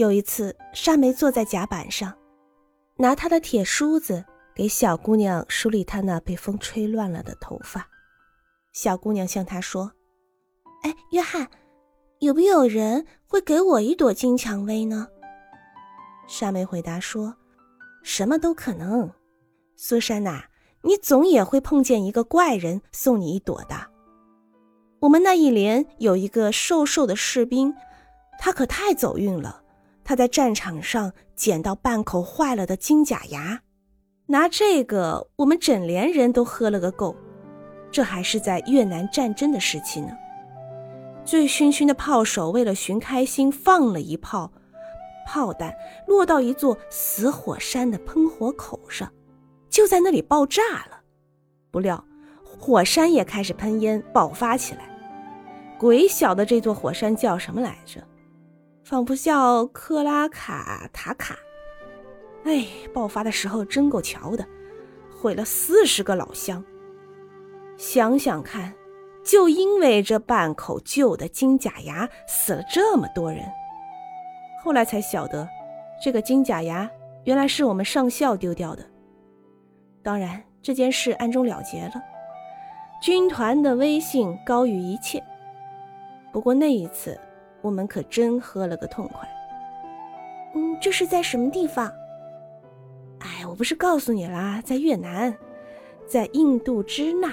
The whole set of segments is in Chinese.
有一次，沙梅坐在甲板上，拿她的铁梳子给小姑娘梳理她那被风吹乱了的头发。小姑娘向他说：“哎，约翰，有没有人会给我一朵金蔷薇呢？”沙梅回答说：“什么都可能。苏珊娜，你总也会碰见一个怪人送你一朵的。我们那一连有一个瘦瘦的士兵，他可太走运了。”他在战场上捡到半口坏了的金甲牙，拿这个，我们整连人都喝了个够。这还是在越南战争的时期呢。醉醺醺的炮手为了寻开心，放了一炮，炮弹落到一座死火山的喷火口上，就在那里爆炸了。不料，火山也开始喷烟爆发起来。鬼晓得这座火山叫什么来着？仿佛叫克拉卡塔卡，哎，爆发的时候真够瞧的，毁了四十个老乡。想想看，就因为这半口旧的金甲牙，死了这么多人。后来才晓得，这个金甲牙原来是我们上校丢掉的。当然，这件事暗中了结了，军团的威信高于一切。不过那一次。我们可真喝了个痛快。嗯，这是在什么地方？哎，我不是告诉你啦，在越南，在印度支那，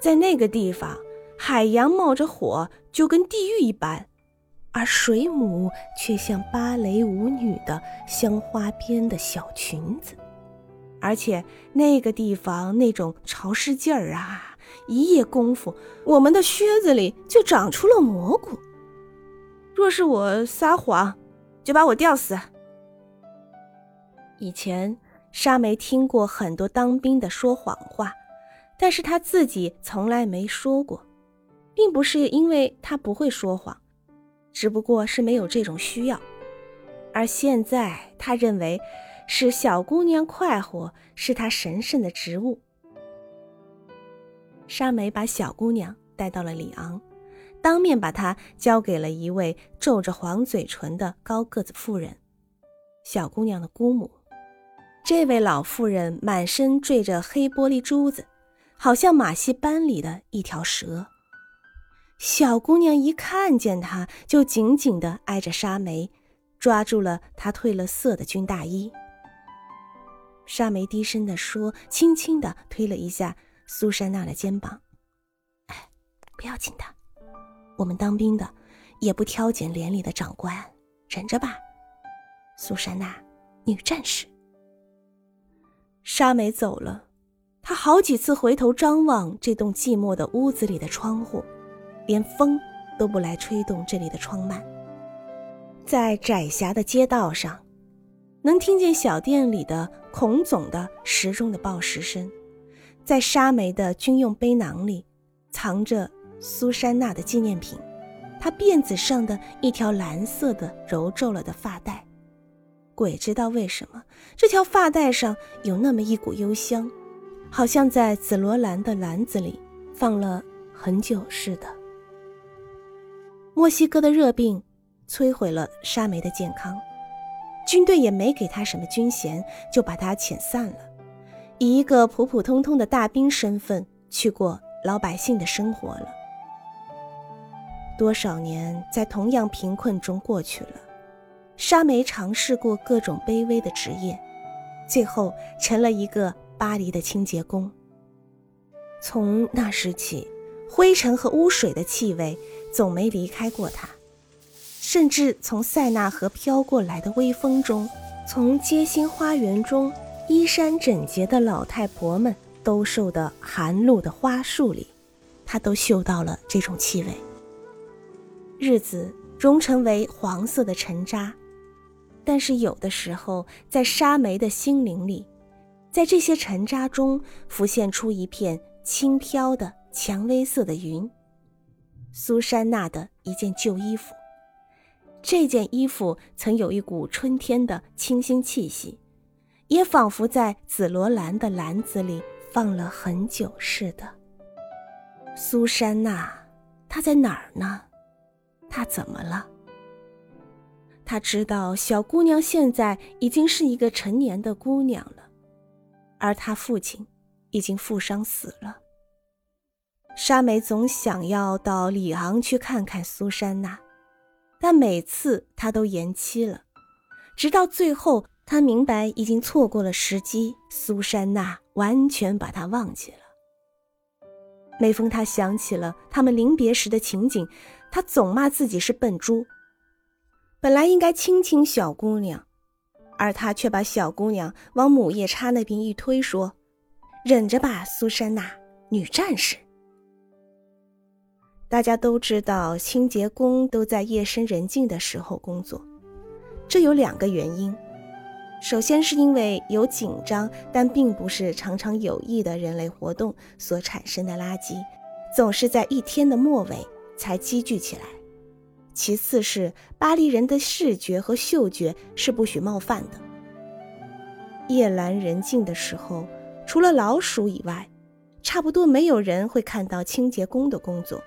在那个地方，海洋冒着火，就跟地狱一般，而水母却像芭蕾舞女的镶花边的小裙子，而且那个地方那种潮湿劲儿啊，一夜功夫，我们的靴子里就长出了蘑菇。若是我撒谎，就把我吊死。以前沙梅听过很多当兵的说谎话，但是他自己从来没说过，并不是因为他不会说谎，只不过是没有这种需要。而现在他认为，使小姑娘快活是他神圣的职务。沙梅把小姑娘带到了里昂。当面把她交给了一位皱着黄嘴唇的高个子妇人，小姑娘的姑母。这位老妇人满身缀着黑玻璃珠子，好像马戏班里的一条蛇。小姑娘一看见他，就紧紧地挨着沙梅，抓住了他褪了色的军大衣。沙梅低声地说，轻轻地推了一下苏珊娜的肩膀：“哎，不要紧的。”我们当兵的，也不挑拣连里的长官，忍着吧，苏珊娜，女战士。沙梅走了，她好几次回头张望这栋寂寞的屋子里的窗户，连风都不来吹动这里的窗幔。在窄狭的街道上，能听见小店里的孔总的时钟的报时声，在沙梅的军用背囊里，藏着。苏珊娜的纪念品，她辫子上的一条蓝色的揉皱了的发带，鬼知道为什么这条发带上有那么一股幽香，好像在紫罗兰的篮子里放了很久似的。墨西哥的热病摧毁了沙梅的健康，军队也没给他什么军衔，就把他遣散了，以一个普普通通的大兵身份去过老百姓的生活了。多少年在同样贫困中过去了，沙梅尝试过各种卑微的职业，最后成了一个巴黎的清洁工。从那时起，灰尘和污水的气味总没离开过他，甚至从塞纳河飘过来的微风中，从街心花园中衣衫整洁的老太婆们兜售的寒露的花束里，他都嗅到了这种气味。日子融成为黄色的尘渣，但是有的时候，在沙梅的心灵里，在这些尘渣中浮现出一片轻飘的蔷薇色的云。苏珊娜的一件旧衣服，这件衣服曾有一股春天的清新气息，也仿佛在紫罗兰的篮子里放了很久似的。苏珊娜，她在哪儿呢？他怎么了？他知道小姑娘现在已经是一个成年的姑娘了，而他父亲已经负伤死了。沙梅总想要到里昂去看看苏珊娜，但每次他都延期了，直到最后，他明白已经错过了时机，苏珊娜完全把他忘记了。每逢他想起了他们临别时的情景，他总骂自己是笨猪。本来应该亲亲小姑娘，而他却把小姑娘往母夜叉那边一推，说：“忍着吧，苏珊娜，女战士。”大家都知道，清洁工都在夜深人静的时候工作，这有两个原因。首先是因为有紧张但并不是常常有益的人类活动所产生的垃圾，总是在一天的末尾才积聚起来。其次是巴黎人的视觉和嗅觉是不许冒犯的。夜阑人静的时候，除了老鼠以外，差不多没有人会看到清洁工的工作。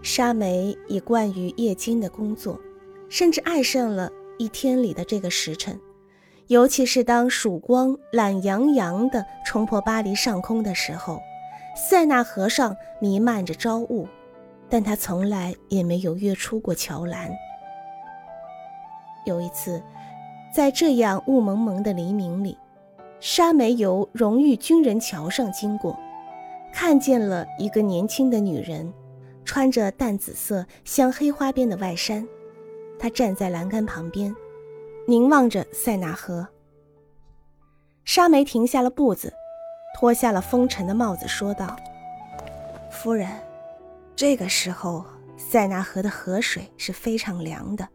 沙梅已惯于夜间的工作，甚至爱上了。一天里的这个时辰，尤其是当曙光懒洋洋地冲破巴黎上空的时候，塞纳河上弥漫着朝雾，但他从来也没有跃出过桥栏。有一次，在这样雾蒙蒙的黎明里，沙梅由荣誉军人桥上经过，看见了一个年轻的女人，穿着淡紫色镶黑花边的外衫。他站在栏杆旁边，凝望着塞纳河。沙梅停下了步子，脱下了风尘的帽子，说道：“夫人，这个时候塞纳河的河水是非常凉的，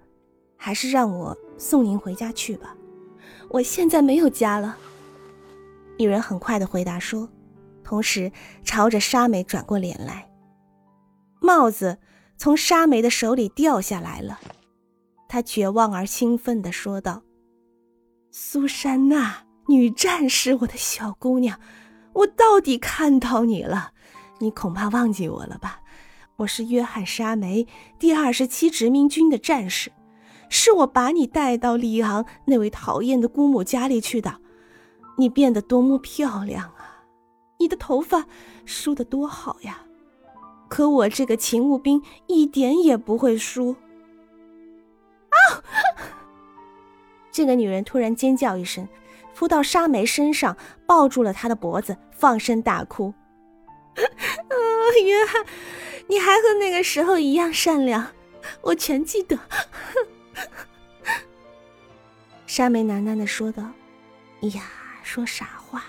还是让我送您回家去吧。我现在没有家了。”女人很快的回答说，同时朝着沙梅转过脸来。帽子从沙梅的手里掉下来了。他绝望而兴奋地说道：“苏珊娜，女战士，我的小姑娘，我到底看到你了。你恐怕忘记我了吧？我是约翰·沙梅，第二十七殖民军的战士，是我把你带到里昂那位讨厌的姑母家里去的。你变得多么漂亮啊！你的头发梳得多好呀！可我这个勤务兵一点也不会梳。”这个女人突然尖叫一声，扑到沙梅身上，抱住了她的脖子，放声大哭。啊，约翰，你还和那个时候一样善良，我全记得。沙梅喃喃的说道：“呀，说傻话，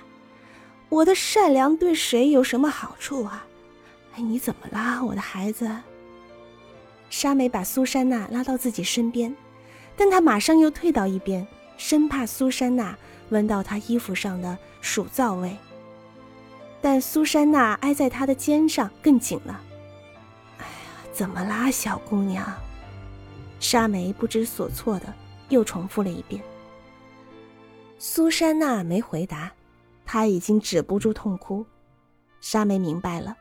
我的善良对谁有什么好处啊？哎，你怎么啦，我的孩子？”沙梅把苏珊娜拉到自己身边。但他马上又退到一边，生怕苏珊娜闻到他衣服上的鼠皂味。但苏珊娜挨在他的肩上更紧了。哎呀，怎么啦，小姑娘？沙梅不知所措的又重复了一遍。苏珊娜没回答，她已经止不住痛哭。沙梅明白了，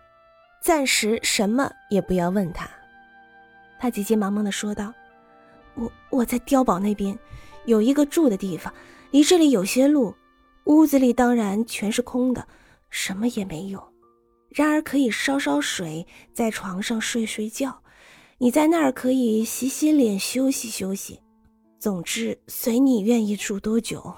暂时什么也不要问她。她急急忙忙的说道。我我在碉堡那边，有一个住的地方，离这里有些路。屋子里当然全是空的，什么也没有。然而可以烧烧水，在床上睡睡觉。你在那儿可以洗洗脸，休息休息。总之，随你愿意住多久。